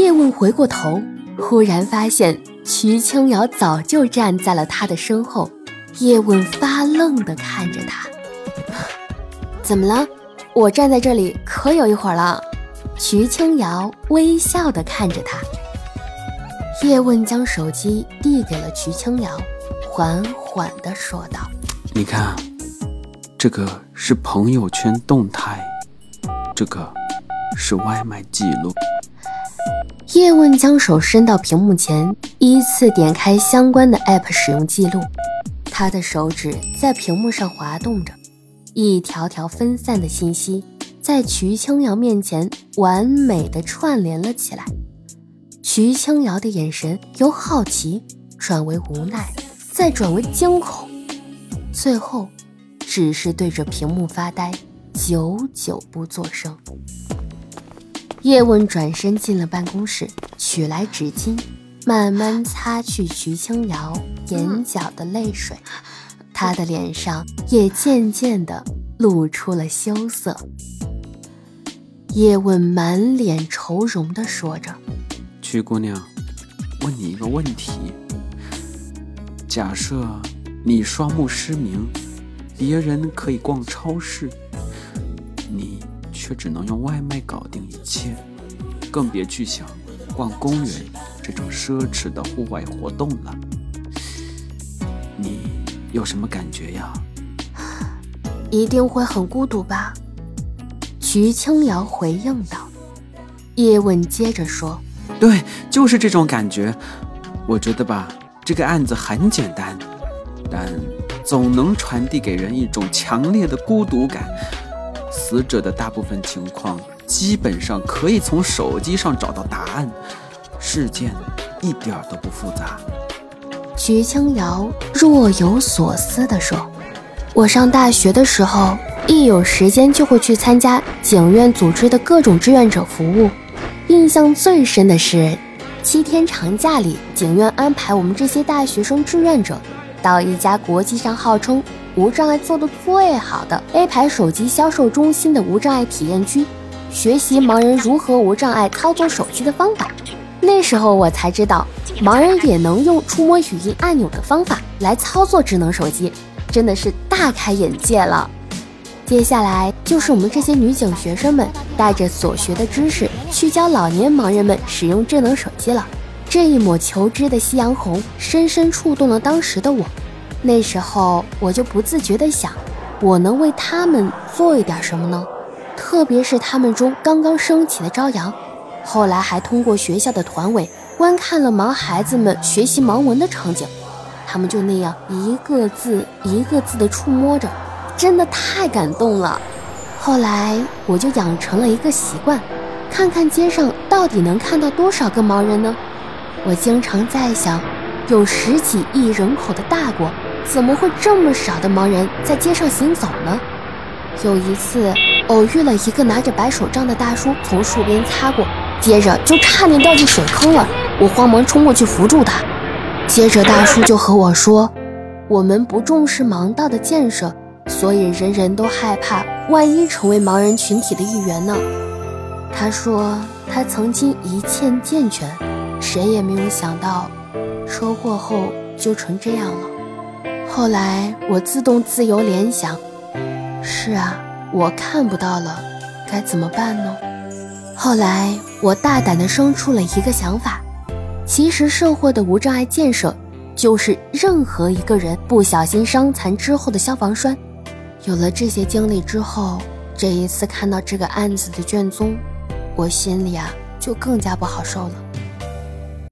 叶问回过头，忽然发现瞿青瑶早就站在了他的身后。叶问发愣地看着他，怎么了？我站在这里可有一会儿了。瞿青瑶微笑地看着他。叶问将手机递给了瞿青瑶，缓缓地说道：“你看，这个是朋友圈动态，这个是外卖记录。”叶问将手伸到屏幕前，依次点开相关的 App 使用记录。他的手指在屏幕上滑动着，一条条分散的信息在瞿青瑶面前完美的串联了起来。瞿青瑶的眼神由好奇转为无奈，再转为惊恐，最后只是对着屏幕发呆，久久不作声。叶问转身进了办公室，取来纸巾。慢慢擦去徐青瑶眼角的泪水，她的脸上也渐渐的露出了羞涩。叶问满脸愁容的说着：“曲姑娘，问你一个问题：假设你双目失明，别人可以逛超市，却只能用外卖搞定一切，更别去想逛公园。”这种奢侈的户外活动了，你有什么感觉呀？一定会很孤独吧？徐清瑶回应道。叶问接着说：“对，就是这种感觉。我觉得吧，这个案子很简单，但总能传递给人一种强烈的孤独感。死者的大部分情况，基本上可以从手机上找到答案。”事件一点都不复杂。徐青瑶若有所思地说：“我上大学的时候，一有时间就会去参加警院组织的各种志愿者服务。印象最深的是，七天长假里，警院安排我们这些大学生志愿者，到一家国际上号称无障碍做得最好的 A 牌手机销售中心的无障碍体验区，学习盲人如何无障碍操作手机的方法。”那时候我才知道，盲人也能用触摸语音按钮的方法来操作智能手机，真的是大开眼界了。接下来就是我们这些女警学生们带着所学的知识去教老年盲人们使用智能手机了。这一抹求知的夕阳红深深触动了当时的我。那时候我就不自觉地想，我能为他们做一点什么呢？特别是他们中刚刚升起的朝阳。后来还通过学校的团委观看了盲孩子们学习盲文的场景，他们就那样一个字一个字地触摸着，真的太感动了。后来我就养成了一个习惯，看看街上到底能看到多少个盲人呢？我经常在想，有十几亿人口的大国，怎么会这么少的盲人在街上行走呢？有一次偶遇了一个拿着白手杖的大叔从树边擦过。接着就差点掉进水坑了，我慌忙冲过去扶住他。接着大叔就和我说：“我们不重视盲道的建设，所以人人都害怕，万一成为盲人群体的一员呢？”他说他曾经一切健全，谁也没有想到，车祸后就成这样了。后来我自动自由联想：是啊，我看不到了，该怎么办呢？后来，我大胆地生出了一个想法：其实社会的无障碍建设，就是任何一个人不小心伤残之后的消防栓。有了这些经历之后，这一次看到这个案子的卷宗，我心里啊就更加不好受了。